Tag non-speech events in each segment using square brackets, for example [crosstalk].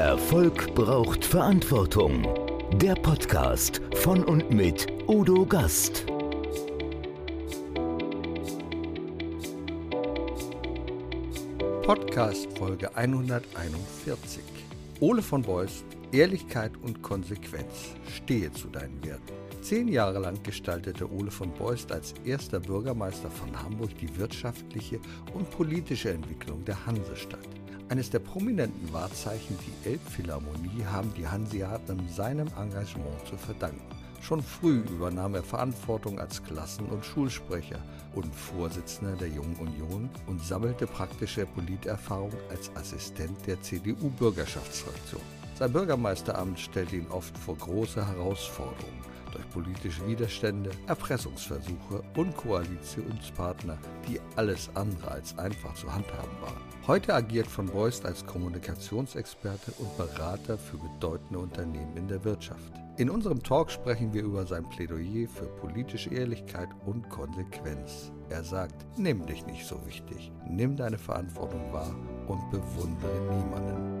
Erfolg braucht Verantwortung. Der Podcast von und mit Udo Gast. Podcast Folge 141. Ole von Beust, Ehrlichkeit und Konsequenz. Stehe zu deinen Werten. Zehn Jahre lang gestaltete Ole von Beust als erster Bürgermeister von Hamburg die wirtschaftliche und politische Entwicklung der Hansestadt. Eines der prominenten Wahrzeichen, die Elbphilharmonie, haben die Hanseaten seinem Engagement zu verdanken. Schon früh übernahm er Verantwortung als Klassen- und Schulsprecher und Vorsitzender der Jungen Union und sammelte praktische Politerfahrung als Assistent der CDU-Bürgerschaftsfraktion. Sein Bürgermeisteramt stellte ihn oft vor große Herausforderungen durch politische Widerstände, Erpressungsversuche und Koalitionspartner, die alles andere als einfach zu handhaben waren. Heute agiert von Beust als Kommunikationsexperte und Berater für bedeutende Unternehmen in der Wirtschaft. In unserem Talk sprechen wir über sein Plädoyer für politische Ehrlichkeit und Konsequenz. Er sagt, nimm dich nicht so wichtig, nimm deine Verantwortung wahr und bewundere niemanden.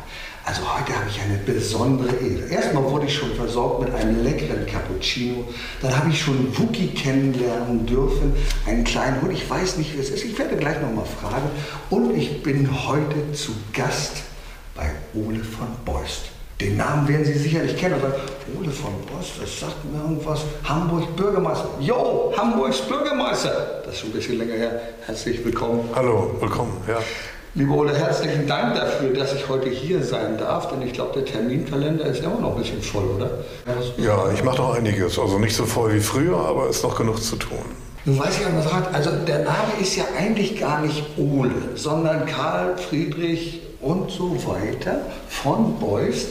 Also heute habe ich eine besondere Ehre. Erstmal wurde ich schon versorgt mit einem leckeren Cappuccino. Dann habe ich schon Wookie kennenlernen dürfen, einen kleinen Hund. Ich weiß nicht, wie es ist. Ich werde gleich nochmal fragen. Und ich bin heute zu Gast bei Ole von Beust. Den Namen werden Sie sicherlich kennen. Aber Ole von Beust, das sagt mir irgendwas. Hamburg Bürgermeister. Jo, Hamburgs Bürgermeister. Das ist schon ein bisschen länger her. Herzlich willkommen. Hallo, willkommen. Ja. Liebe Ole, herzlichen Dank dafür, dass ich heute hier sein darf, denn ich glaube, der Terminkalender ist immer noch ein bisschen voll, oder? Ja, ich mache noch einiges. Also nicht so voll wie früher, aber es ist noch genug zu tun. Nun weiß ich aber sagt, also der Name ist ja eigentlich gar nicht Ole, sondern Karl Friedrich und so weiter von Beust.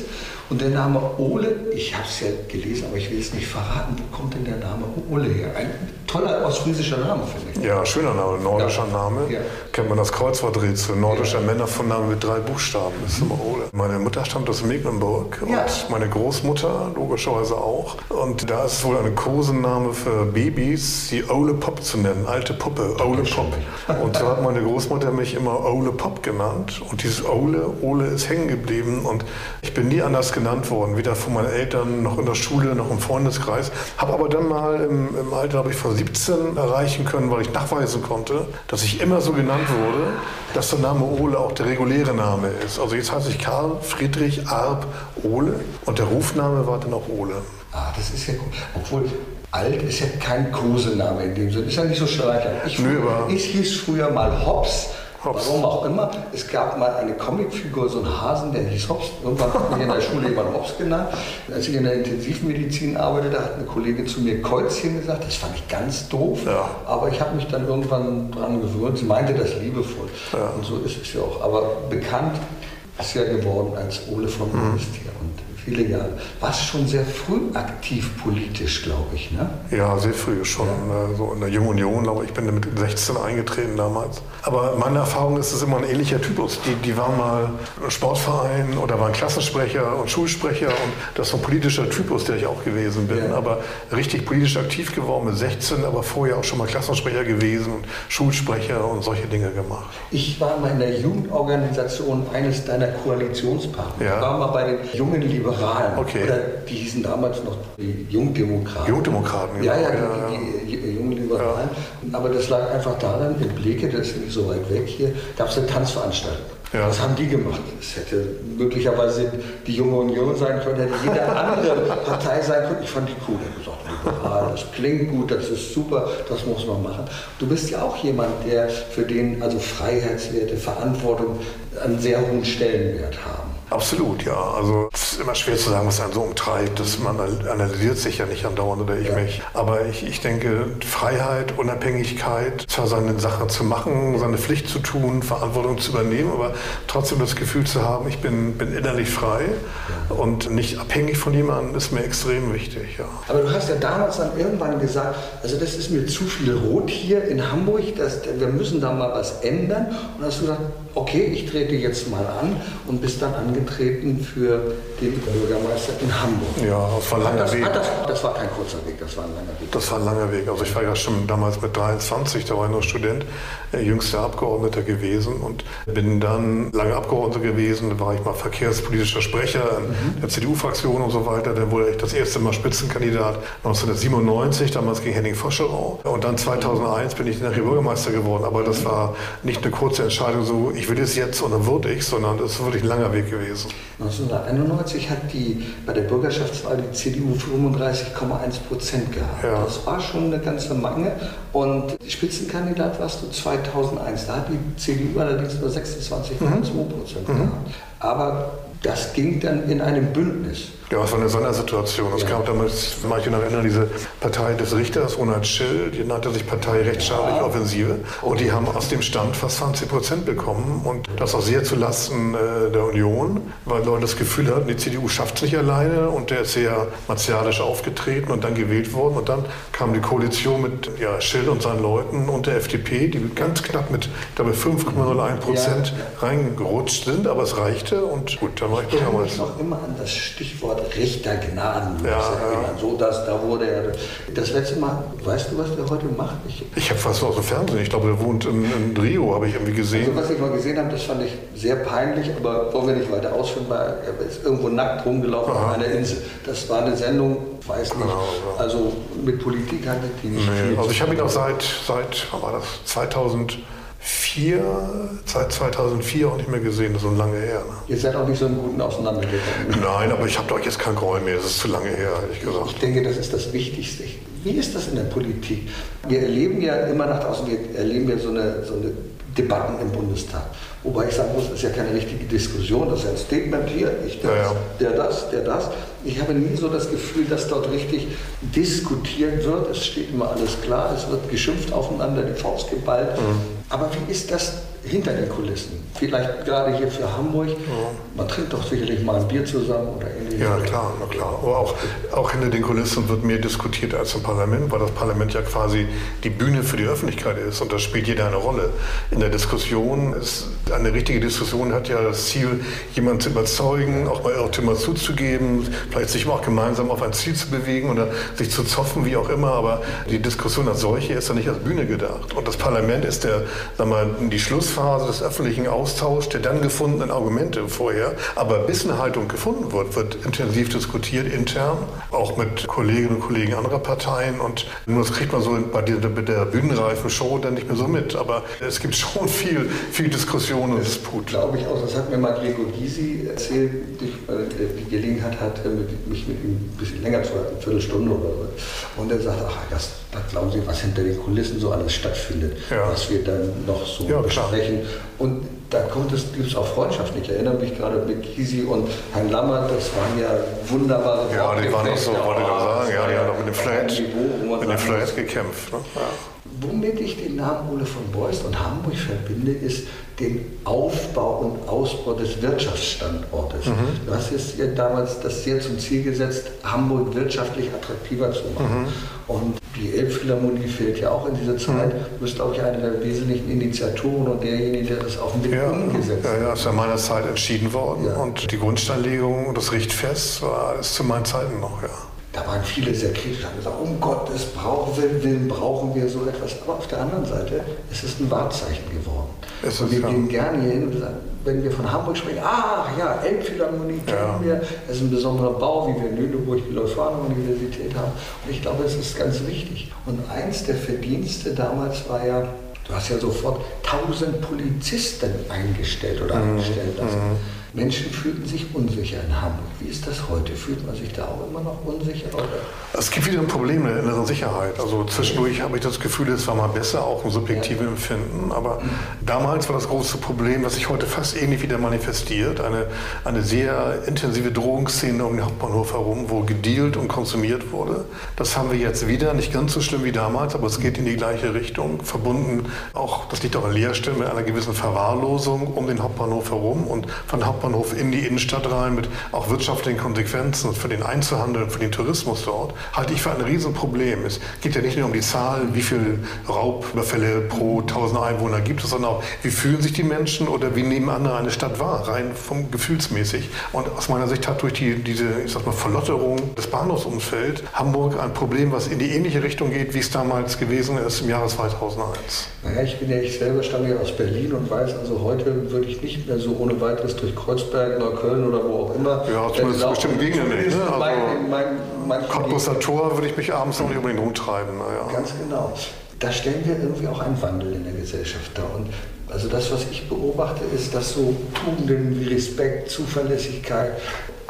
Und der Name Ole, ich habe es ja gelesen, aber ich will es nicht verraten, wo kommt denn der Name Ole her? Ein toller ostfriesischer Name, finde ich. Ja, schöner Name, nordischer ja. Name. Ja. Kennt man das Kreuzworträtsel, nordischer ja. Männervorname mit drei Buchstaben, das ist immer Ole. Meine Mutter stammt aus Mecklenburg und meine Großmutter logischerweise auch. Und da ist es wohl eine Kosenname für Babys, die Ole Pop zu nennen, alte Puppe, Ole Pop. Und so hat [laughs] meine Großmutter mich immer Ole Pop genannt. Und dieses Ole, Ole ist hängen geblieben und ich bin nie anders genannt worden, weder von meinen Eltern noch in der Schule noch im Freundeskreis. Habe aber dann mal im, im Alter, habe ich vor 17 erreichen können, weil ich nachweisen konnte, dass ich immer so genannt wurde, dass der Name Ole auch der reguläre Name ist. Also jetzt heiße ich Karl Friedrich Arp Ole und der Rufname war dann auch Ole. Ah, das ist ja gut. Obwohl Alt ist ja kein Kosename in dem Sinne, ist ja nicht so schleichend. Ich, Nö, ich hieß früher mal Hobbs Hops. Warum auch immer. Es gab mal eine Comicfigur, so einen Hasen, der hieß Hops. Irgendwann hat mich in der Schule jemand Hops genannt. Als ich in der Intensivmedizin arbeitete, hat eine Kollegin zu mir Käuzchen gesagt. Das fand ich ganz doof. Ja. Aber ich habe mich dann irgendwann dran gewöhnt. Sie meinte das liebevoll. Ja. Und so ist es ja auch. Aber bekannt ist ja geworden als Ole von mhm. Minister viele Jahre. Warst schon sehr früh aktiv politisch, glaube ich, ne? Ja, sehr früh schon. Ja. Äh, so in der Jungen Union, glaube ich, bin mit 16 eingetreten damals. Aber meine Erfahrung ist, es ist immer ein ähnlicher Typus. Die, die waren mal Sportverein oder waren Klassensprecher und Schulsprecher und das ist ein politischer Typus, der ich auch gewesen bin. Ja. Aber richtig politisch aktiv geworden mit 16, aber vorher auch schon mal Klassensprecher gewesen und Schulsprecher und solche Dinge gemacht. Ich war mal in der Jugendorganisation eines deiner Koalitionspartner. Ja. Ich war mal bei den jungen Liberalen Liberalen. Okay. Oder die hießen damals noch die Jungdemokraten. Jungdemokraten, ja. Ja, ja, die, die, die jungen Liberalen. Ja. Aber das lag einfach daran, in Bleke, das ist nicht so weit weg hier, gab es eine Tanzveranstaltung. Ja. Was haben die gemacht? Es hätte möglicherweise die Junge Union sein können, hätte jede andere [laughs] Partei sein können. Ich fand die cool. Ich gesagt, liberal, das klingt gut, das ist super, das muss man machen. Du bist ja auch jemand, der für den also Freiheitswerte, Verantwortung einen sehr hohen Stellenwert haben. Absolut, ja. Also es ist immer schwer zu sagen, was einen so umtreibt. Das, man analysiert sich ja nicht andauernd oder ich ja. mich. Aber ich, ich denke, Freiheit, Unabhängigkeit, zwar seine Sachen zu machen, seine Pflicht zu tun, Verantwortung zu übernehmen, aber trotzdem das Gefühl zu haben, ich bin, bin innerlich frei ja. und nicht abhängig von jemandem, ist mir extrem wichtig. Ja. Aber du hast ja damals dann irgendwann gesagt, also das ist mir zu viel Rot hier in Hamburg, das, wir müssen da mal was ändern. Und hast du gesagt, okay, ich trete jetzt mal an und bist dann angetreten für den Bürgermeister in Hamburg. Ja, das war ein langer das, Weg. Das, das, war kein kurzer Weg, das war ein langer Weg. Das war ein langer Weg. Also ich war ja schon damals mit 23, da war ich noch Student, äh, jüngster Abgeordneter gewesen und bin dann lange Abgeordneter gewesen. Da war ich mal verkehrspolitischer Sprecher mhm. der CDU-Fraktion und so weiter. Dann wurde ich das erste Mal Spitzenkandidat 1997, damals gegen Henning Foscherau. Und dann 2001 bin ich nachher Bürgermeister geworden. Aber das war nicht eine kurze Entscheidung, so ich will es jetzt und dann wurde ich, sondern das ist wirklich ein langer Weg gewesen. 1991 hat die bei der Bürgerschaftswahl die CDU 35,1 Prozent gehabt. Ja. Das war schon eine ganze Menge. Und Spitzenkandidat warst du 2001. Da hat die CDU allerdings nur 26,2 Prozent mhm. gehabt. Aber das ging dann in einem Bündnis. Ja, es war eine Sondersituation. Es ja. gab damals, manche noch erinnern, diese Partei des Richters, Ronald Schill, die nannte sich Partei Rechtsstaatliche ja. Offensive. Und die haben aus dem Stand fast 20 Prozent bekommen. Und das auch sehr zulasten äh, der Union, weil Leute das Gefühl hatten, die CDU schafft es nicht alleine. Und der ist sehr martialisch aufgetreten und dann gewählt worden. Und dann kam die Koalition mit ja, Schill und seinen Leuten und der FDP, die ganz knapp mit, ich glaube, 5,01 Prozent ja. reingerutscht sind. Aber es reichte. Und gut, dann war ich Bürgermeister. Ich noch immer an das Stichwort Richter gnadenlos. Ja, ja. So, dass da wurde er. Das letzte Mal, weißt du, was der heute macht? Ich, ich habe fast aus dem Fernsehen. Ich glaube, er wohnt in, in Rio, habe ich irgendwie gesehen. Also, was ich mal gesehen habe, das fand ich sehr peinlich, aber wollen wir nicht weiter ausführen, weil er ist irgendwo nackt rumgelaufen Aha. auf einer Insel. Das war eine Sendung, weiß nicht. Genau, ja. Also mit Politik hatte die nicht nee, viel. Also ich habe ihn auch seit, seit, wann war das, 2000 vier, seit 2004 auch nicht mehr gesehen, das ist so lange her. Ne? Ihr seid auch nicht so einen guten auseinandergegangen. Nein, aber ich habe doch jetzt kein Groll mehr, das ist zu lange her, ehrlich gesagt. Ich denke, das ist das Wichtigste. Wie ist das in der Politik? Wir erleben ja immer nach draußen, wir erleben ja so eine, so eine Debatten im Bundestag. Wobei ich sagen muss, das ist ja keine richtige Diskussion, das ist ja ein Statement hier, ich das, ja, ja. der das, der das. Ich habe nie so das Gefühl, dass dort richtig diskutiert wird. Es steht immer alles klar, es wird geschimpft aufeinander, die Faust geballt. Mhm. Aber wie ist das hinter den Kulissen? Vielleicht gerade hier für Hamburg. Ja. Man trinkt doch sicherlich mal ein Bier zusammen oder ähnliches. Ja, klar, na klar. Aber auch, auch hinter den Kulissen wird mehr diskutiert als im Parlament, weil das Parlament ja quasi die Bühne für die Öffentlichkeit ist und da spielt jeder eine Rolle. In der Diskussion ist eine richtige Diskussion hat ja das Ziel, jemanden zu überzeugen, auch mal Irrtümer zuzugeben, vielleicht sich auch gemeinsam auf ein Ziel zu bewegen oder sich zu zoffen, wie auch immer. Aber die Diskussion als solche ist ja nicht als Bühne gedacht. Und das Parlament ist der, sagen wir, die Schlussphase des öffentlichen Austauschs der dann gefundenen Argumente vorher. Aber bis eine Haltung gefunden wird, wird intensiv diskutiert intern, auch mit Kolleginnen und Kollegen anderer Parteien. Und nur das kriegt man so bei der, der bühnenreifen Show dann nicht mehr so mit. Aber es gibt schon viel, viel Diskussion und Disput. Glaube ich auch. Das hat mir mal Gregor Gysi erzählt, er die Gelegenheit hat, mich mit ihm ein bisschen länger zu halten, eine Viertelstunde oder so. Und er sagt, ach, das, das glauben Sie, was hinter den Kulissen so alles stattfindet, ja. was wir dann noch so ja, besprechen. Und da kommt es, gibt es auch Freundschaften. Ich erinnere mich gerade mit Gysi und Herrn Lammert, das waren ja wunderbare Ja, die waren auch so, wollte ich noch sagen, ja, die haben doch mit dem Flat, mit dem Flat gekämpft. Ne? Ja. Womit ich den Namen Ole von Beust und Hamburg verbinde, ist den Aufbau und Ausbau des Wirtschaftsstandortes. Mhm. Du hast jetzt ja damals das sehr zum Ziel gesetzt, Hamburg wirtschaftlich attraktiver zu machen. Mhm. Und die Elbphilharmonie fehlt ja auch in dieser Zeit. Mhm. Du bist, glaube ich, einer der wesentlichen Initiatoren und derjenige, der das auch mit ja, umgesetzt hat. Ja, ja, ist ja meiner Zeit entschieden worden. Ja. Und die Grundsteinlegung und das Richtfest war ist zu meinen Zeiten noch, ja da waren viele sehr kritisch, haben gesagt, um Gottes Willen brauchen wir so etwas. Aber auf der anderen Seite ist es ein Wahrzeichen geworden. Es und wir gehen gerne hier hin und sagen, wenn wir von Hamburg sprechen, ach ja, Elbphilharmonie kennen ja. wir, es ist ein besonderer Bau, wie wir in Lüneburg die Leuphana-Universität haben. Und ich glaube, es ist ganz wichtig. Und eins der Verdienste damals war ja, du hast ja sofort tausend Polizisten eingestellt oder mhm. eingestellt lassen. Mhm Menschen fühlten sich unsicher in Hamburg. Wie ist das heute? Fühlt man sich da auch immer noch unsicher? Oder? Es gibt wieder ein Problem mit der inneren Sicherheit. Also zwischendurch habe ich das Gefühl, es war mal besser, auch im subjektiven ja. Empfinden. Aber mhm. damals war das große Problem, was sich heute fast ähnlich wieder manifestiert, eine, eine sehr intensive Drohungsszene um den Hauptbahnhof herum, wo gedealt und konsumiert wurde. Das haben wir jetzt wieder, nicht ganz so schlimm wie damals, aber es geht in die gleiche Richtung, verbunden auch, das liegt auch an Leerstellen, mit einer gewissen Verwahrlosung um den Hauptbahnhof herum und von Hauptbahnhof in die Innenstadt rein mit auch wirtschaftlichen Konsequenzen für den Einzelhandel, für den Tourismus dort, halte ich für ein Riesenproblem. Es geht ja nicht nur um die Zahl, wie viele Raubüberfälle pro 1000 Einwohner gibt es, sondern auch, wie fühlen sich die Menschen oder wie nehmen andere eine Stadt wahr, rein vom gefühlsmäßig. Und aus meiner Sicht hat durch die, diese, ich sag mal, Verlotterung des Bahnhofsumfelds Hamburg ein Problem, was in die ähnliche Richtung geht, wie es damals gewesen ist im Jahre 2001. Naja, ich bin ja, ich selber stamme ja aus Berlin und weiß, also heute würde ich nicht mehr so ohne weiteres durch Kreuzberg, Neukölln oder wo auch immer. Ja, zumindest bestimmten Gegenden nicht. Ne? Also mein, mein, mein Cottbusser Tor würde ich mich abends noch nicht unbedingt rumtreiben. Naja. Ganz genau. Da stellen wir irgendwie auch einen Wandel in der Gesellschaft dar. Und also das, was ich beobachte, ist, dass so Tugenden wie Respekt, Zuverlässigkeit,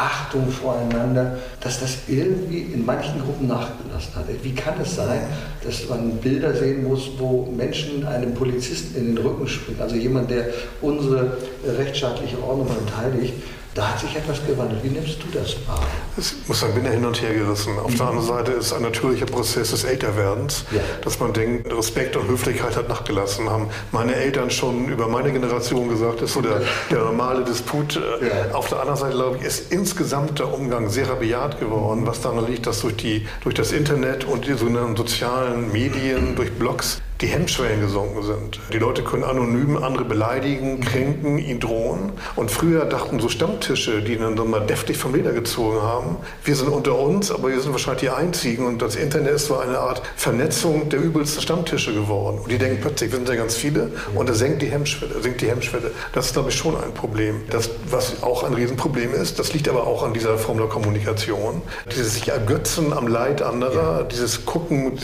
Achtung voreinander, dass das irgendwie in manchen Gruppen nachgelassen hat. Wie kann es sein, dass man Bilder sehen muss, wo Menschen einem Polizisten in den Rücken springen, also jemand, der unsere rechtsstaatliche Ordnung verteidigt, da hat sich etwas gewandelt. Wie nimmst du das wahr? Ich muss sagen, bin ja hin und her gerissen. Auf mhm. der anderen Seite ist ein natürlicher Prozess des Älterwerdens, ja. dass man denkt, Respekt und Höflichkeit hat nachgelassen. Haben meine Eltern schon über meine Generation gesagt, ist so der, der normale Disput. Ja. Auf der anderen Seite, glaube ich, ist insgesamt der Umgang sehr rabiat geworden, was daran liegt, dass durch, die, durch das Internet und die sogenannten sozialen Medien, durch Blogs, die Hemmschwellen gesunken sind. Die Leute können anonym andere beleidigen, kränken, ihn drohen. Und früher dachten so Stammtische, die dann mal deftig vom Leder gezogen haben, wir sind unter uns, aber wir sind wahrscheinlich die Einzigen. Und das Internet ist so eine Art Vernetzung der übelsten Stammtische geworden. Und die denken plötzlich, wir sind ja ganz viele und da senkt die Hemmschwelle. Senkt die Hemmschwelle. Das ist, glaube ich, schon ein Problem. Das, was auch ein Riesenproblem ist, das liegt aber auch an dieser Form der Kommunikation. Dieses sich ergötzen am Leid anderer, dieses Gucken,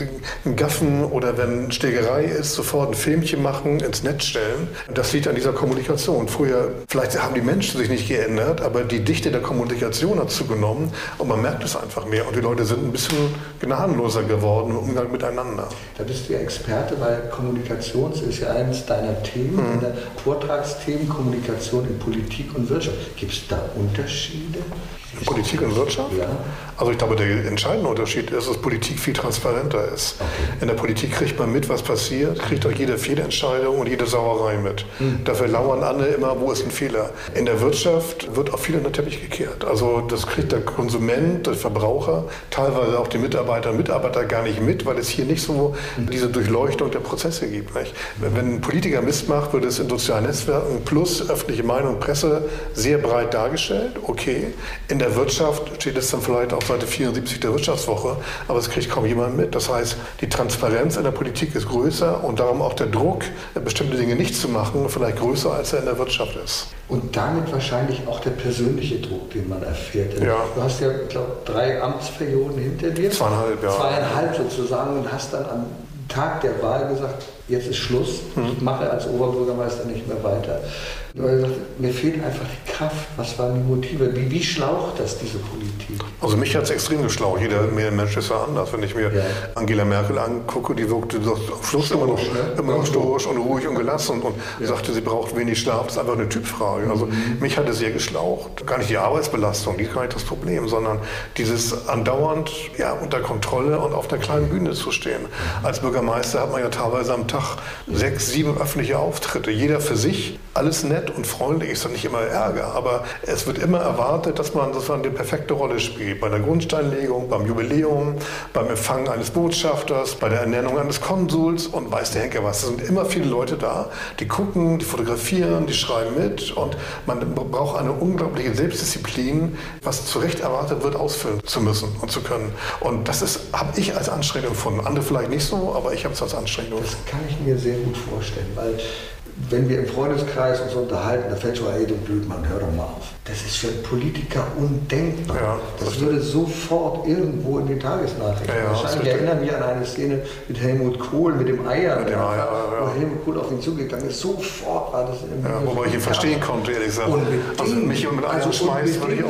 Gaffen oder wenn Schlägerei Schlägerei ist, sofort ein Filmchen machen, ins Netz stellen. Das liegt an dieser Kommunikation. Früher, vielleicht haben die Menschen sich nicht geändert, aber die Dichte der Kommunikation hat zugenommen und man merkt es einfach mehr. Und die Leute sind ein bisschen gnadenloser geworden im Umgang miteinander. Da bist du ja Experte, weil Kommunikation ist ja eines deiner Themen, mhm. deiner Vortragsthemen, Kommunikation in Politik und Wirtschaft. Gibt es da Unterschiede? Politik und Wirtschaft? Ja. Also ich glaube, der entscheidende Unterschied ist, dass Politik viel transparenter ist. Okay. In der Politik kriegt man mit, was passiert, kriegt auch jede Fehlentscheidung und jede Sauerei mit. Mhm. Dafür lauern alle immer, wo ist ein Fehler. In der Wirtschaft wird auch viel in den Teppich gekehrt. Also das kriegt der Konsument, der Verbraucher, teilweise auch die Mitarbeiter und Mitarbeiter gar nicht mit, weil es hier nicht so mhm. diese Durchleuchtung der Prozesse gibt. Nicht? Wenn ein Politiker Mist macht, wird es in sozialen Netzwerken plus öffentliche Meinung, Presse sehr breit dargestellt. Okay. In der Wirtschaft steht es dann vielleicht auch Seite 74 der Wirtschaftswoche, aber es kriegt kaum jemand mit. Das heißt, die Transparenz in der Politik ist größer und darum auch der Druck, bestimmte Dinge nicht zu machen, vielleicht größer, als er in der Wirtschaft ist. Und damit wahrscheinlich auch der persönliche Druck, den man erfährt. Ja. Du hast ja, ich glaube, drei Amtsperioden hinter dir. Zweieinhalb, ja. Zweieinhalb sozusagen und hast dann am Tag der Wahl gesagt, jetzt ist Schluss, ich hm. mache als Oberbürgermeister nicht mehr weiter. Weil mir fehlt einfach die Kraft. Was waren die Motive? Wie, wie schlaucht das, diese Politik? Also mich hat es extrem geschlaucht. Jeder Mensch ist ja anders. Wenn ich mir ja. Angela Merkel angucke, die wirkte doch am Schluss immer noch, ne? immer noch stoisch und ruhig und gelassen und ja. sagte, sie braucht wenig Schlaf. Das ist einfach eine Typfrage. Also mhm. mich hat es sehr geschlaucht. Gar nicht die Arbeitsbelastung, die ist gar nicht das Problem, sondern dieses andauernd ja, unter Kontrolle und auf der kleinen Bühne zu stehen. Als Bürgermeister hat man ja teilweise am Tag sechs, sieben öffentliche Auftritte. Jeder für sich, alles nett und freundlich ist dann nicht immer Ärger, aber es wird immer erwartet, dass man, man die perfekte Rolle spielt. Bei der Grundsteinlegung, beim Jubiläum, beim Empfang eines Botschafters, bei der Ernennung eines Konsuls und weiß der Henker was. Es sind immer viele Leute da, die gucken, die fotografieren, die schreiben mit und man braucht eine unglaubliche Selbstdisziplin, was zu Recht erwartet wird, ausfüllen zu müssen und zu können. Und das habe ich als Anstrengung empfunden. Andere vielleicht nicht so, aber ich habe es als Anstrengung. Das kann ich mir sehr gut vorstellen, weil wenn wir im Freundeskreis uns unterhalten, da fällt so, ey, du Blödmann, hör doch mal auf. Das ist für einen Politiker undenkbar. Ja, das, das würde sofort irgendwo in den Tagesnachrichten ja, erscheinen. Ich erinnere mich an eine Szene mit Helmut Kohl, mit dem Eier, mit dem Eier ja, wo Helmut Kohl auf ihn zugegangen ist. Sofort war das im ja, Wobei ich ihn verstehen konnte, ehrlich gesagt. Unbedingt. Also mich mit Eier also schmeißt, würde ich auch.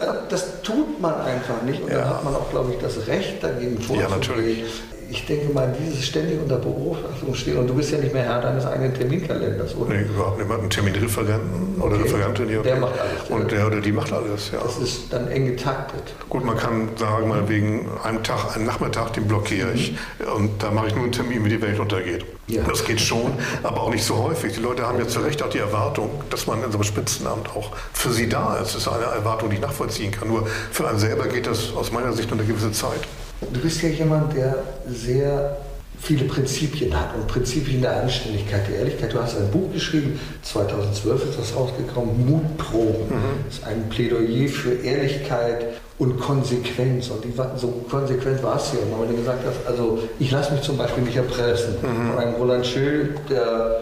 Das, das, tut man einfach nicht. Und dann hat man auch, glaube ich, das Recht dagegen vorzugehen. Ja, natürlich ich denke mal, dieses ständig unter Beobachtung stehen, und du bist ja nicht mehr Herr deines eigenen Terminkalenders, oder? Nee, überhaupt nicht. Man hat einen Terminreferenten oder okay. Referentin hier. Der macht alles. Und der oder die macht alles, ja. Das ist dann eng getaktet. Gut, man kann sagen, mal wegen einem Tag, einen Nachmittag, den blockiere ich. Mhm. Und da mache ich nur einen Termin, wie die Welt untergeht. Ja. Das geht schon, aber auch nicht so häufig. Die Leute haben ja zu Recht auch die Erwartung, dass man in so einem Spitzenamt auch für sie da ist. Das ist eine Erwartung, die ich nachvollziehen kann. Nur für einen selber geht das aus meiner Sicht nur eine gewisse Zeit. Du bist ja jemand, der sehr viele Prinzipien hat und Prinzipien der Anständigkeit, der Ehrlichkeit. Du hast ein Buch geschrieben, 2012 ist das rausgekommen, Mutproben. Mhm. Das ist ein Plädoyer für Ehrlichkeit und Konsequenz. Und die, so konsequent war es ja, wenn du gesagt hast, also ich lasse mich zum Beispiel nicht erpressen. Mhm. Von einem Roland Schill, der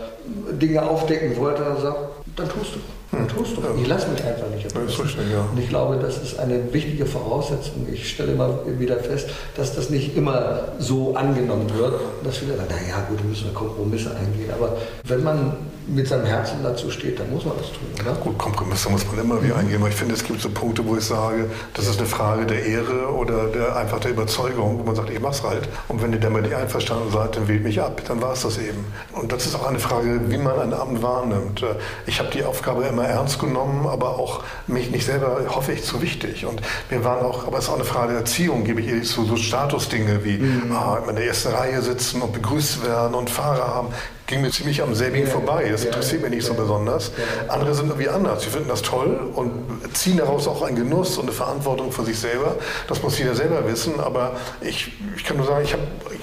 Dinge aufdecken wollte, sagt, dann tust du. Dann tust du. Ja. Ich lasse mich einfach nicht erpressen. Ja. Und ich glaube, das ist eine wichtige Voraussetzung. Ich stelle immer wieder fest, dass das nicht immer so angenommen wird. Und dass viele sagen, naja, gut, da müssen wir Kompromisse eingehen. Aber wenn man mit seinem Herzen dazu steht, dann muss man das tun. Oder? Gut, Kompromisse muss man immer wieder eingehen. Aber ich finde, es gibt so Punkte, wo ich sage, das ist eine Frage der Ehre oder der, einfach der Überzeugung, wo man sagt, ich mach's halt. Und wenn ihr damit nicht einverstanden seid, dann wählt mich ab. Dann war es das eben. Und das ist auch eine Frage, wie man ein Amt wahrnimmt. Ich habe die Aufgabe immer ernst genommen, aber auch mich nicht selber, hoffe ich, zu wichtig. Und wir waren auch, aber es ist auch eine Frage der Erziehung, gebe ich ehrlich zu, so Statusdinge wie mhm. ah, in der ersten Reihe sitzen und begrüßt werden und Fahrer haben ging mir ziemlich am selbigen vorbei. Das interessiert mich nicht so besonders. Andere sind irgendwie anders. Sie finden das toll und ziehen daraus auch einen Genuss und eine Verantwortung für sich selber. Das muss jeder selber wissen. Aber ich, ich kann nur sagen, ich habe,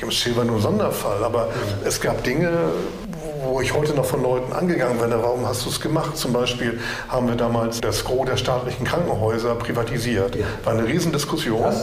ich Silber nur einen Sonderfall. Aber es gab Dinge, wo ich heute noch von Leuten angegangen werde, warum hast du es gemacht? Zum Beispiel haben wir damals das Gros der staatlichen Krankenhäuser privatisiert. Ja. War eine Riesendiskussion.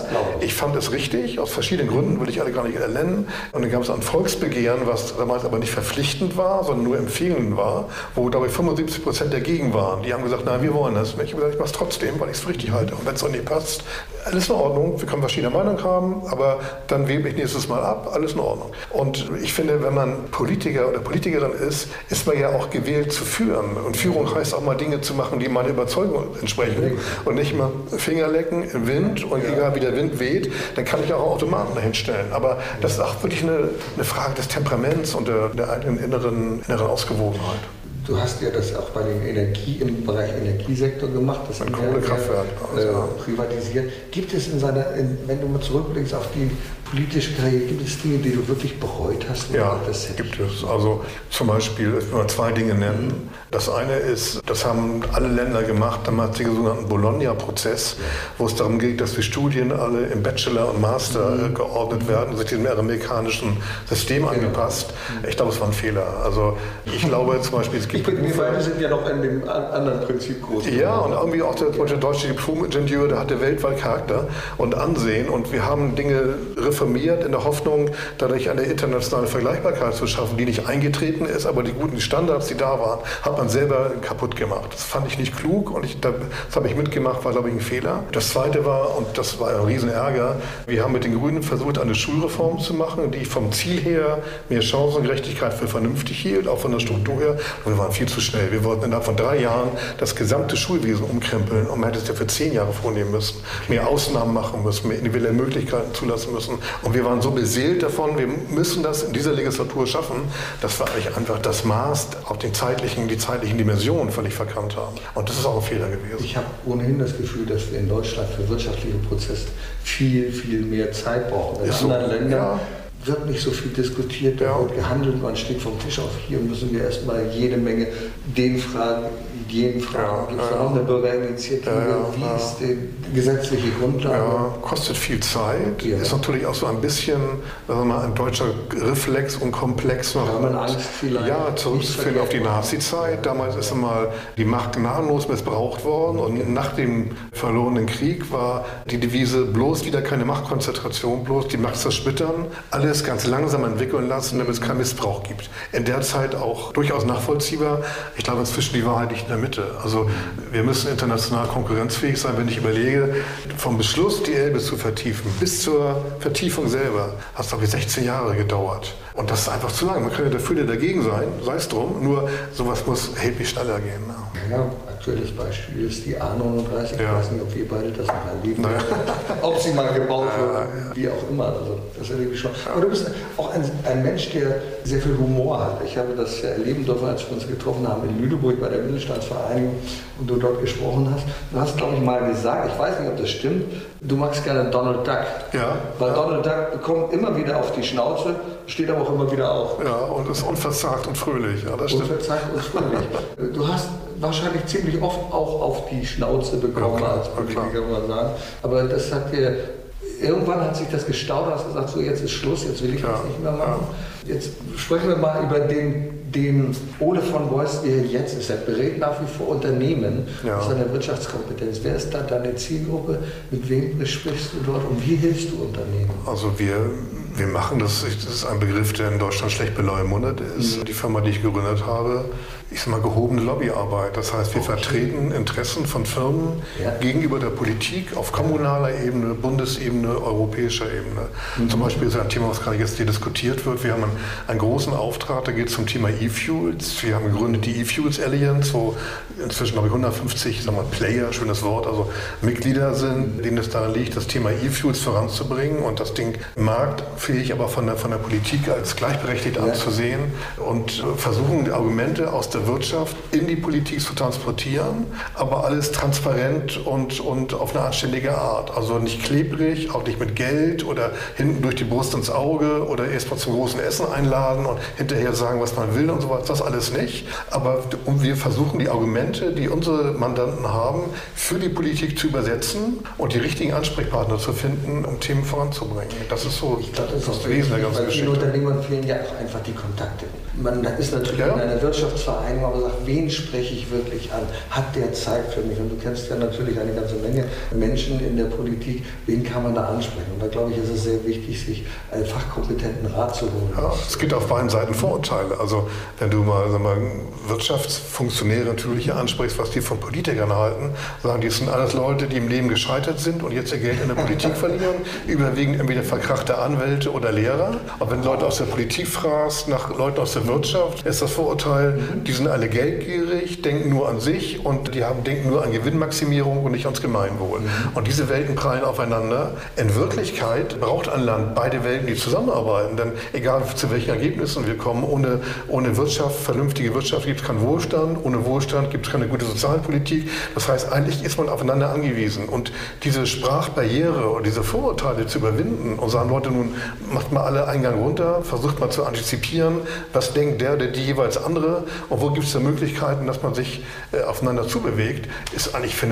Ich. ich fand es richtig, aus verschiedenen Gründen, will ich alle gar nicht nennen. Und dann gab es ein Volksbegehren, was damals aber nicht verpflichtend war, sondern nur empfehlend war, wo dabei 75 Prozent dagegen waren. Die haben gesagt, nein, wir wollen das nicht. Ich habe gesagt, ich mache es trotzdem, weil ich es für richtig halte. Und wenn es auch nicht passt, alles in Ordnung. Wir können verschiedene Meinungen haben, aber dann wähle ich nächstes Mal ab, alles in Ordnung. Und ich finde, wenn man Politiker oder Politikerin Führerin ist, ist man ja auch gewählt zu führen. Und Führung heißt auch mal Dinge zu machen, die meiner Überzeugung entsprechen. Und nicht immer Finger lecken im Wind und egal wie der Wind weht, dann kann ich auch Automaten dahinstellen. Aber das ist auch wirklich eine, eine Frage des Temperaments und der, der eigenen inneren, inneren Ausgewogenheit. Du hast ja das auch bei den Energie, im Bereich Energiesektor gemacht, das Kohlekraftwerk äh, privatisiert. Gibt es in seiner, in, wenn du mal zurückblickst auf die politische Karriere, gibt es Dinge, die du wirklich bereut hast? Ja, das gibt es. Also zum Beispiel, ich will mal zwei Dinge nennen. Mhm. Das eine ist, das haben alle Länder gemacht, damals den sogenannten Bologna-Prozess, wo es darum geht, dass die Studien alle im Bachelor und Master mhm. geordnet werden, sich dem amerikanischen System ja. angepasst. Ich glaube, es war ein Fehler. Also ich [laughs] glaube zum Beispiel, es gibt... Die beiden sind ja noch in dem anderen Prinzip groß. Ja, und irgendwie auch der, der deutsche Diplom-Ingenieur, der hatte weltweit Charakter und Ansehen und wir haben Dinge reformiert in der Hoffnung, dadurch eine internationale Vergleichbarkeit zu schaffen, die nicht eingetreten ist, aber die guten Standards, die da waren, hat man selber kaputt gemacht. Das fand ich nicht klug und ich, das habe ich mitgemacht, war glaube ich ein Fehler. Das zweite war, und das war ein Riesenärger, wir haben mit den Grünen versucht, eine Schulreform zu machen, die vom Ziel her mehr Chancengerechtigkeit für vernünftig hielt, auch von der Struktur her. Und wir waren viel zu schnell. Wir wollten innerhalb von drei Jahren das gesamte Schulwesen umkrempeln und man hätte es ja für zehn Jahre vornehmen müssen, mehr Ausnahmen machen müssen, mehr individuelle Möglichkeiten zulassen müssen. Und wir waren so beseelt davon, wir müssen das in dieser Legislatur schaffen. Das war eigentlich einfach das Maß auf den zeitlichen, die zeitlichen Dimensionen völlig verkannt haben. Und das ist auch ein Fehler gewesen. Ich habe ohnehin das Gefühl, dass wir in Deutschland für wirtschaftliche Prozesse viel, viel mehr Zeit brauchen. In ist anderen so, Ländern ja wird nicht so viel diskutiert, da ja. wird gehandelt, man steht vom Tisch auf. Hier müssen wir erstmal jede Menge den fragen, jenen fragen. Ja, ja, auch eine Bürgerinitiative? Ja, Wie ist die gesetzliche Grundlage? Ja, kostet viel Zeit. Ist natürlich auch so ein bisschen sagen wir mal, ein deutscher Reflex und Komplex noch. Ja, man Angst vielleicht. Ja, zurückzuführen auf die Nazi-Zeit. Damals ist einmal die Macht gnadenlos missbraucht worden und nach dem verlorenen Krieg war die Devise bloß wieder keine Machtkonzentration, bloß die Macht zersplittern. Alles das Ganze langsam entwickeln lassen, damit es keinen Missbrauch gibt. In der Zeit auch durchaus nachvollziehbar. Ich glaube, inzwischen die Wahrheit liegt in der Mitte. Also wir müssen international konkurrenzfähig sein. Wenn ich überlege, vom Beschluss, die Elbe zu vertiefen, bis zur Vertiefung selber, hat es, glaube ich, 16 Jahre gedauert. Und das ist einfach zu lang. Man kann ja dafür oder dagegen sein, sei es drum. Nur sowas muss erheblich schneller gehen. Ja, aktuelles Beispiel ist die A39. Ich weiß nicht, ob wir beide das noch erleben. Naja. [laughs] ob sie mal gebaut ja, ja. wie auch immer. Also, das erlebe ich schon. Aber du bist auch ein, ein, Mensch, der sehr viel Humor hat. Ich habe das ja erleben dürfen, als wir uns getroffen haben in Lüneburg bei der Mittelstandsvereinigung und du dort gesprochen hast. Du hast, glaube ich, mal gesagt, ich weiß nicht, ob das stimmt, du magst gerne Donald Duck. Ja. Weil Donald Duck kommt immer wieder auf die Schnauze, steht aber auch immer wieder auf. Ja, und ist unverzagt und fröhlich. Ja, das stimmt. Unverzagt und fröhlich. [laughs] Du hast wahrscheinlich ziemlich oft auch auf die Schnauze bekommen ja, als Politiker, muss man sagen. Aber das hat dir irgendwann hat sich das gestaut hast gesagt, so jetzt ist Schluss, jetzt will ich ja, das nicht mehr machen. Ja. Jetzt sprechen wir mal über den, den Ole von Beuys, wie er jetzt ist. Er berät nach wie vor Unternehmen ja. seiner Wirtschaftskompetenz. Wer ist da deine Zielgruppe? Mit wem sprichst du dort und wie hilfst du Unternehmen? Also wir wir machen das, das ist ein Begriff, der in Deutschland schlecht beleumundet ist. Mhm. Die Firma, die ich gegründet habe, ich sag mal, gehobene Lobbyarbeit. Das heißt, wir okay. vertreten Interessen von Firmen ja. gegenüber der Politik auf kommunaler Ebene, Bundesebene, europäischer Ebene. Mhm. Zum Beispiel ist ein Thema, was gerade jetzt hier diskutiert wird. Wir haben einen, einen großen Auftrag, da geht es zum Thema E-Fuels. Wir haben gegründet die E-Fuels Alliance, wo inzwischen, glaube ich, 150 sag mal, Player, schönes Wort, also Mitglieder sind, denen es daran liegt, das Thema E-Fuels voranzubringen und das Ding marktfähig, aber von der, von der Politik als gleichberechtigt ja. anzusehen und versuchen, die Argumente aus der der Wirtschaft in die Politik zu transportieren, aber alles transparent und, und auf eine anständige Art. Also nicht klebrig, auch nicht mit Geld oder hinten durch die Brust ins Auge oder erst mal zum großen Essen einladen und hinterher sagen, was man will und so weiter. Das alles nicht. Aber wir versuchen die Argumente, die unsere Mandanten haben, für die Politik zu übersetzen und die richtigen Ansprechpartner zu finden, um Themen voranzubringen. Das ist so ich glaube, das, das, das Wesen der ganzen Geschichte. Den Unternehmern fehlen ja auch einfach die Kontakte. Man ist natürlich ja. in einer Wirtschaftsvereinigung Vereinigung, aber sagt, wen spreche ich wirklich an? Hat der Zeit für mich? Und du kennst ja natürlich eine ganze Menge Menschen in der Politik, wen kann man da ansprechen? Und da glaube ich, ist es sehr wichtig, sich einen fachkompetenten Rat zu holen. Ja, es gibt auf beiden Seiten Vorurteile. Also wenn du mal, sag mal Wirtschaftsfunktionäre natürlich ansprichst, was die von Politikern halten, sagen, die sind alles Leute, die im Leben gescheitert sind und jetzt ihr Geld in der Politik [laughs] verlieren, überwiegend entweder verkrachte Anwälte oder Lehrer. Aber wenn Leute aus der Politik fragst, nach Leuten aus der Wirtschaft, ist das Vorurteil, mhm. die sind alle geldgierig, denken nur an sich und die haben, denken nur an Gewinnmaximierung und nicht ans Gemeinwohl. Mhm. Und diese Welten prallen aufeinander. In Wirklichkeit braucht ein Land beide Welten, die zusammenarbeiten. Denn egal zu welchen Ergebnissen wir kommen, ohne, ohne Wirtschaft, vernünftige Wirtschaft gibt es keinen Wohlstand, ohne Wohlstand gibt es keine gute Sozialpolitik. Das heißt, eigentlich ist man aufeinander angewiesen. Und diese Sprachbarriere und diese Vorurteile zu überwinden und sagen, Leute, nun macht mal alle Eingang runter, versucht mal zu antizipieren, was denkt der oder die jeweils andere und wo gibt es da Möglichkeiten, dass man sich äh, aufeinander zubewegt, ist eigentlich für,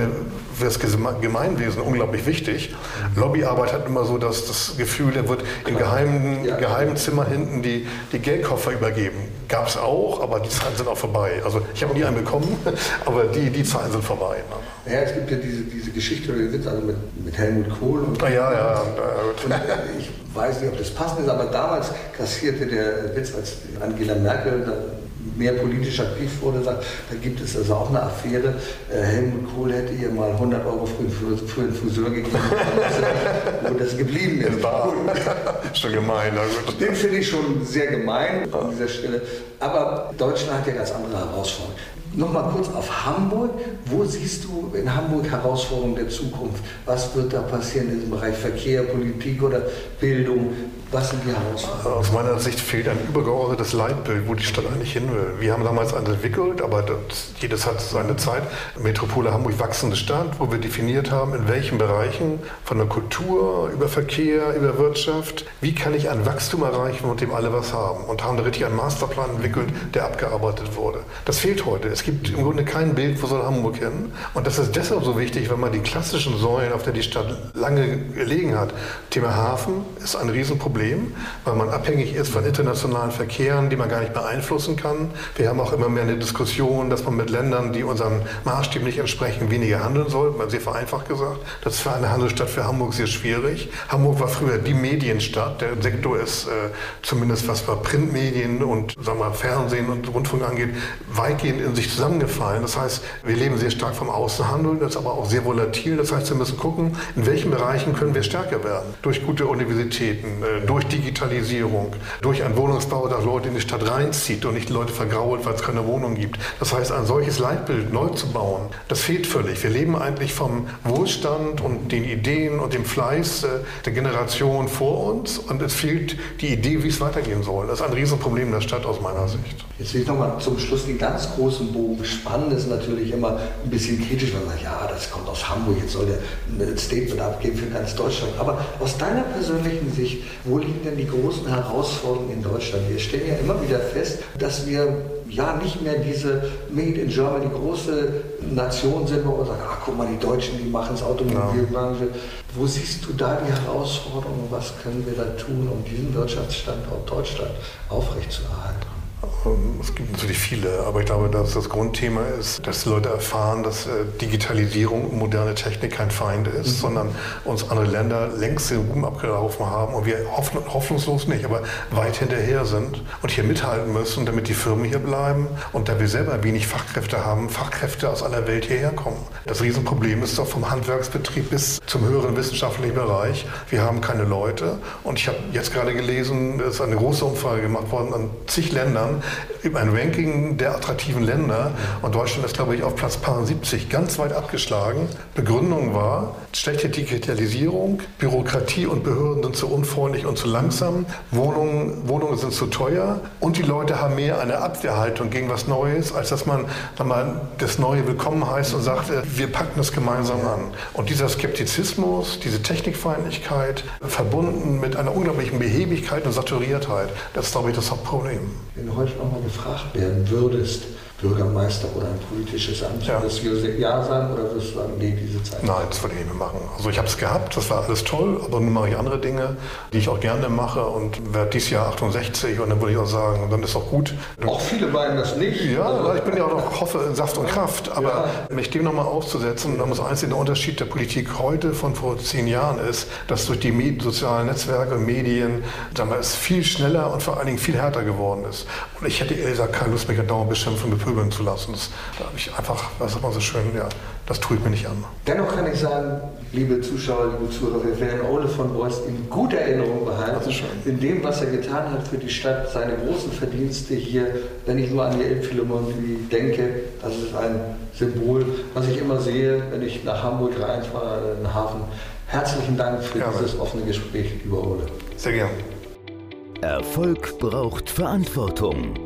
das Gemeinwesen unglaublich wichtig. Lobbyarbeit hat immer so das, das Gefühl, da wird im geheimen, ja. geheimen Zimmer hinten die, die Geldkoffer übergeben. Gab es auch, aber die Zeiten sind auch vorbei. Also ich habe nie einen bekommen, [laughs] aber die, die Zeiten sind vorbei. Ne? Ja, es gibt ja diese, diese Geschichte oder Witz also mit, mit Helmut Kohl und, ah, ja, ja, und, äh, ich weiß nicht, ob das passend ist, aber damals kassierte der Witz, als Angela Merkel mehr politisch aktiv wurde, sagt, da gibt es also auch eine Affäre. Äh, Helmut Kohl hätte ihr mal 100 Euro für, einen Friseur gegeben, [laughs] wo das geblieben ist. War. schon gemein, na gut. Den finde ich schon sehr gemein an dieser Stelle. Aber Deutschland hat ja ganz andere Herausforderungen. Nochmal kurz auf Hamburg. Wo siehst du in Hamburg Herausforderungen der Zukunft? Was wird da passieren in diesem Bereich Verkehr, Politik oder Bildung? Was sind die Herausforderungen? Aus meiner Sicht fehlt ein übergeordnetes Leitbild, wo die Stadt eigentlich hin will. Wir haben damals eines entwickelt, aber das, jedes hat seine Zeit. Metropole Hamburg wachsende Stadt, wo wir definiert haben, in welchen Bereichen von der Kultur, über Verkehr, über Wirtschaft, wie kann ich ein Wachstum erreichen, mit dem alle was haben. Und haben da richtig einen Masterplan entwickelt, der abgearbeitet wurde. Das fehlt heute. Es gibt im Grunde kein Bild, wo soll Hamburg hin. Und das ist deshalb so wichtig, wenn man die klassischen Säulen, auf der die Stadt lange gelegen hat. Thema Hafen ist ein Riesenproblem, weil man abhängig ist von internationalen Verkehren, die man gar nicht beeinflussen kann. Wir haben auch immer mehr eine Diskussion, dass man mit Ländern, die unseren Maßstäben nicht entsprechen, weniger handeln soll. Sehr vereinfacht gesagt. Das ist für eine Handelsstadt für Hamburg sehr schwierig. Hamburg war früher die Medienstadt. Der Sektor ist äh, zumindest was bei Printmedien und sagen wir, Fernsehen und Rundfunk angeht, weitgehend in sich zusammengefallen. Das heißt, wir leben sehr stark vom Außenhandel, das ist aber auch sehr volatil. Das heißt, wir müssen gucken, in welchen Bereichen können wir stärker werden. Durch gute Universitäten, äh, durch Digitalisierung, durch einen Wohnungsbau, der Leute in die Stadt reinzieht und nicht Leute vergrault, weil es keine Wohnung gibt. Das heißt, ein solches Leitbild neu zu bauen, das fehlt völlig. Wir leben eigentlich vom Wohlstand und den Ideen und dem Fleiß äh, der Generation vor uns und es fehlt die Idee, wie es weitergehen soll. Das ist ein Riesenproblem der Stadt aus meiner Sicht. Jetzt will ich nochmal zum Schluss den ganz großen Bogen spannen. Das ist natürlich immer ein bisschen kritisch, wenn man sagt, ja, das kommt aus Hamburg, jetzt soll der ein Statement abgeben für ganz Deutschland. Aber aus deiner persönlichen Sicht, wo liegen denn die großen Herausforderungen in Deutschland? Wir stellen ja immer wieder fest, dass wir ja nicht mehr diese Made in Germany große Nation sind, wo man sagt, ach guck mal, die Deutschen, die machen es Automobilbranche. Ja. Wo siehst du da die Herausforderungen? Was können wir da tun, um diesen Wirtschaftsstandort Deutschland aufrechtzuerhalten? Es gibt natürlich viele, aber ich glaube, dass das Grundthema ist, dass die Leute erfahren, dass äh, Digitalisierung und moderne Technik kein Feind ist, mhm. sondern uns andere Länder längst den Ruhm abgelaufen haben und wir hoffnungslos nicht, aber weit hinterher sind und hier mithalten müssen, damit die Firmen hier bleiben und da wir selber wenig Fachkräfte haben, Fachkräfte aus aller Welt hierher kommen. Das Riesenproblem ist doch vom Handwerksbetrieb bis zum höheren wissenschaftlichen Bereich. Wir haben keine Leute und ich habe jetzt gerade gelesen, es ist eine große Umfrage gemacht worden an zig Ländern, ein Ranking der attraktiven Länder. Und Deutschland ist, glaube ich, auf Platz 70 ganz weit abgeschlagen. Begründung war schlechte Digitalisierung, Bürokratie und Behörden sind zu unfreundlich und zu langsam, Wohnungen, Wohnungen sind zu teuer und die Leute haben mehr eine Abwehrhaltung gegen was Neues, als dass man mal das Neue willkommen heißt und sagt, äh, wir packen das gemeinsam an. Und dieser Skeptizismus, diese Technikfeindlichkeit, verbunden mit einer unglaublichen Behebigkeit und Saturiertheit, das ist, glaube ich, das Hauptproblem. Wenn du nochmal gefragt werden würdest, Bürgermeister oder ein politisches Amt. Ja. Würdest du Ja sagen oder würdest du sagen, nee, diese Zeit? Nein, das würde ich nicht mehr machen. Also ich habe es gehabt, das war alles toll, aber nun mache ich andere Dinge, die ich auch gerne mache und werde dieses Jahr 68 und dann würde ich auch sagen, dann ist auch gut. Auch viele meinen das nicht. Ja, also, ich bin ja auch noch, hoffe, in Saft und Kraft, aber ja. mich dem nochmal auszusetzen, da muss einzig der Unterschied der Politik heute von vor zehn Jahren ist, dass durch die Med sozialen Netzwerke, Medien, sagen wir, es viel schneller und vor allen Dingen viel härter geworden ist. Und ich hätte ehrlich gesagt keine Lust, mich dauernd beschimpfen und pöbeln zu lassen. Das, da habe ich einfach, was sagt man so schön, ja, das tue ich mir nicht an. Dennoch kann ich sagen, liebe Zuschauer, liebe Zuhörer, wir werden Ole von Borst in guter Erinnerung behalten. In dem, was er getan hat für die Stadt, seine großen Verdienste hier. Wenn ich nur an die Elbphilharmonie denke, das ist ein Symbol, was ich immer sehe, wenn ich nach Hamburg reinfahre, in den Hafen. Herzlichen Dank für ja, dieses offene Gespräch, lieber Ole. Sehr gerne. Erfolg braucht Verantwortung.